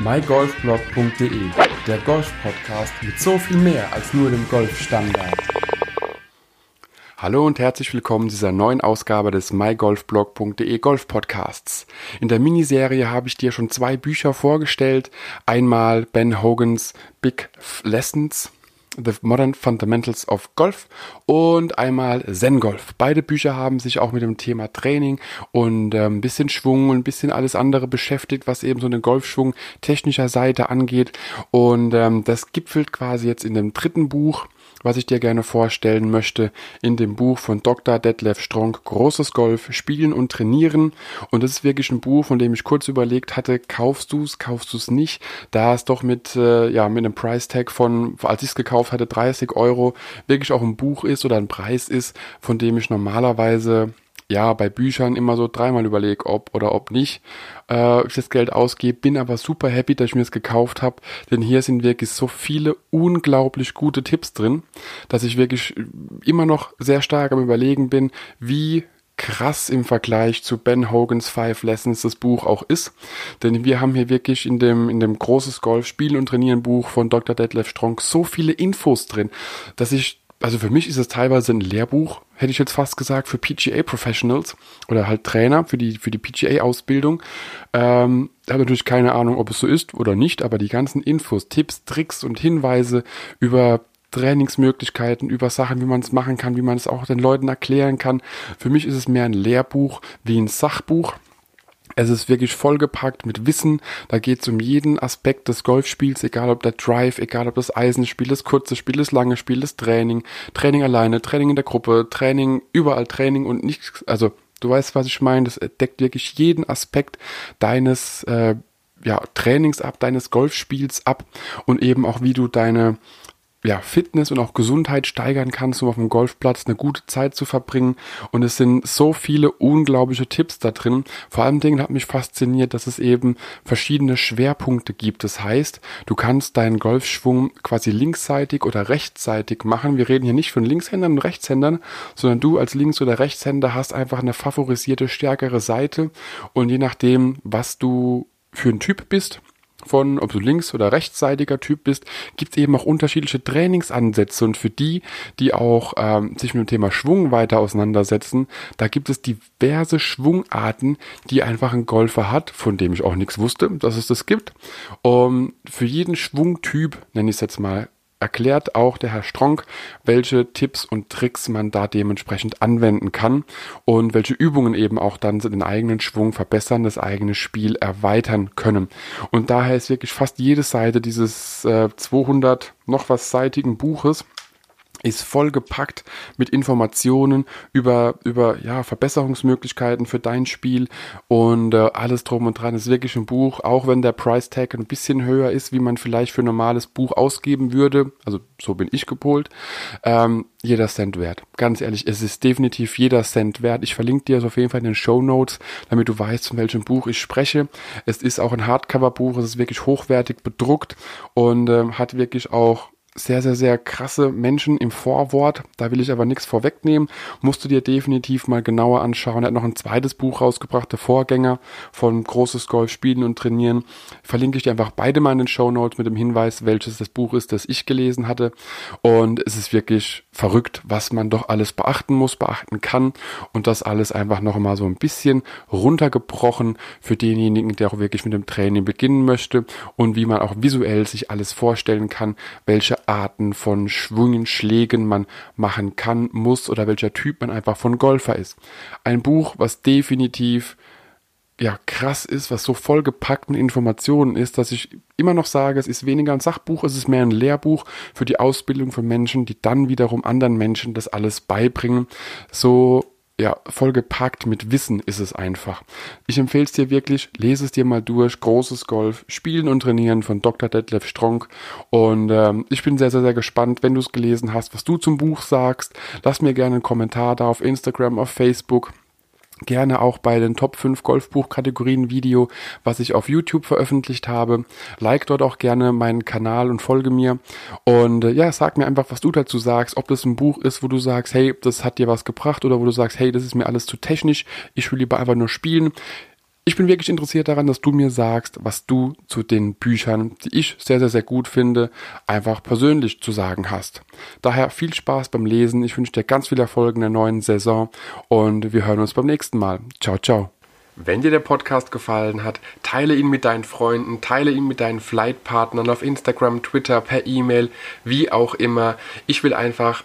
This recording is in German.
mygolfblog.de, der Golf-Podcast mit so viel mehr als nur dem Golfstandard. Hallo und herzlich willkommen zu dieser neuen Ausgabe des mygolfblog.de Golf Podcasts. In der Miniserie habe ich dir schon zwei Bücher vorgestellt. Einmal Ben Hogans Big Lessons The Modern Fundamentals of Golf und einmal Zen Golf. Beide Bücher haben sich auch mit dem Thema Training und äh, ein bisschen Schwung und ein bisschen alles andere beschäftigt, was eben so den Golfschwung technischer Seite angeht. Und ähm, das gipfelt quasi jetzt in dem dritten Buch was ich dir gerne vorstellen möchte, in dem Buch von Dr. Detlef Strong, Großes Golf, Spielen und Trainieren. Und das ist wirklich ein Buch, von dem ich kurz überlegt hatte, kaufst du es, kaufst du es nicht, da es doch mit, äh, ja, mit einem Price Tag von, als ich es gekauft hatte, 30 Euro, wirklich auch ein Buch ist oder ein Preis ist, von dem ich normalerweise ja, bei Büchern immer so dreimal überlege, ob oder ob nicht äh, ich das Geld ausgebe, bin aber super happy, dass ich mir das gekauft habe, denn hier sind wirklich so viele unglaublich gute Tipps drin, dass ich wirklich immer noch sehr stark am überlegen bin, wie krass im Vergleich zu Ben Hogans Five Lessons das Buch auch ist. Denn wir haben hier wirklich in dem, in dem großes Golf Spielen und Trainieren Buch von Dr. Detlef Strong so viele Infos drin, dass ich also für mich ist es teilweise ein Lehrbuch, hätte ich jetzt fast gesagt, für PGA Professionals oder halt Trainer für die, für die PGA Ausbildung. Ähm, ich habe natürlich keine Ahnung, ob es so ist oder nicht, aber die ganzen Infos, Tipps, Tricks und Hinweise über Trainingsmöglichkeiten, über Sachen, wie man es machen kann, wie man es auch den Leuten erklären kann. Für mich ist es mehr ein Lehrbuch wie ein Sachbuch. Es ist wirklich vollgepackt mit Wissen. Da geht es um jeden Aspekt des Golfspiels, egal ob der Drive, egal ob das Eisenspiel, das kurze Spiel, das lange Spiel, das Training, Training alleine, Training in der Gruppe, Training, überall Training und nichts, also du weißt, was ich meine. Das deckt wirklich jeden Aspekt deines äh, ja, Trainings ab, deines Golfspiels ab und eben auch wie du deine ja, Fitness und auch Gesundheit steigern kannst, um auf dem Golfplatz eine gute Zeit zu verbringen. Und es sind so viele unglaubliche Tipps da drin. Vor allem Dingen hat mich fasziniert, dass es eben verschiedene Schwerpunkte gibt. Das heißt, du kannst deinen Golfschwung quasi linksseitig oder rechtsseitig machen. Wir reden hier nicht von Linkshändern und Rechtshändern, sondern du als Links- oder Rechtshänder hast einfach eine favorisierte, stärkere Seite. Und je nachdem, was du für ein Typ bist, von, ob du links- oder rechtsseitiger Typ bist, gibt es eben auch unterschiedliche Trainingsansätze und für die, die auch ähm, sich mit dem Thema Schwung weiter auseinandersetzen, da gibt es diverse Schwungarten, die einfach ein Golfer hat, von dem ich auch nichts wusste, dass es das gibt. Um, für jeden Schwungtyp, nenne ich es jetzt mal, erklärt auch der Herr Stronk, welche Tipps und Tricks man da dementsprechend anwenden kann und welche Übungen eben auch dann den eigenen Schwung verbessern, das eigene Spiel erweitern können. Und daher ist wirklich fast jede Seite dieses äh, 200 noch was seitigen Buches ist vollgepackt mit Informationen über, über ja, Verbesserungsmöglichkeiten für dein Spiel und äh, alles drum und dran ist wirklich ein Buch, auch wenn der Price Tag ein bisschen höher ist, wie man vielleicht für ein normales Buch ausgeben würde, also so bin ich gepolt, ähm, jeder Cent wert. Ganz ehrlich, es ist definitiv jeder Cent wert. Ich verlinke dir das auf jeden Fall in den Show Notes, damit du weißt, von welchem Buch ich spreche. Es ist auch ein Hardcover-Buch, es ist wirklich hochwertig bedruckt und äh, hat wirklich auch sehr, sehr, sehr krasse Menschen im Vorwort. Da will ich aber nichts vorwegnehmen. Musst du dir definitiv mal genauer anschauen. Er hat noch ein zweites Buch rausgebracht, der Vorgänger von Großes Golf Spielen und Trainieren. Verlinke ich dir einfach beide mal in den Show Notes mit dem Hinweis, welches das Buch ist, das ich gelesen hatte. Und es ist wirklich verrückt, was man doch alles beachten muss, beachten kann. Und das alles einfach noch mal so ein bisschen runtergebrochen für denjenigen, der auch wirklich mit dem Training beginnen möchte und wie man auch visuell sich alles vorstellen kann, welche Arten von Schwungen, Schlägen man machen kann, muss oder welcher Typ man einfach von Golfer ist. Ein Buch, was definitiv ja krass ist, was so vollgepackt mit Informationen ist, dass ich immer noch sage, es ist weniger ein Sachbuch, es ist mehr ein Lehrbuch für die Ausbildung von Menschen, die dann wiederum anderen Menschen das alles beibringen. So ja, vollgepackt mit Wissen ist es einfach. Ich empfehle es dir wirklich, lese es dir mal durch. Großes Golf, Spielen und Trainieren von Dr. Detlef Strong. Und ähm, ich bin sehr, sehr, sehr gespannt, wenn du es gelesen hast, was du zum Buch sagst. Lass mir gerne einen Kommentar da auf Instagram, auf Facebook gerne auch bei den Top 5 Golfbuch-Kategorien Video, was ich auf YouTube veröffentlicht habe. Like dort auch gerne meinen Kanal und folge mir. Und äh, ja, sag mir einfach, was du dazu sagst, ob das ein Buch ist, wo du sagst, hey, das hat dir was gebracht oder wo du sagst, hey, das ist mir alles zu technisch, ich will lieber einfach nur spielen Ich bin wirklich interessiert daran, dass du mir sagst, was du zu den Büchern, die ich sehr, sehr, sehr gut finde, einfach persönlich zu sagen hast. Daher viel Spaß beim Lesen. Ich wünsche dir ganz viel Erfolg in der neuen Saison und wir hören uns beim nächsten Mal. Ciao, ciao. Wenn dir der Podcast gefallen hat, teile ihn mit deinen Freunden, teile ihn mit deinen Flightpartnern auf Instagram, Twitter, per E-Mail, wie auch immer. Ich will einfach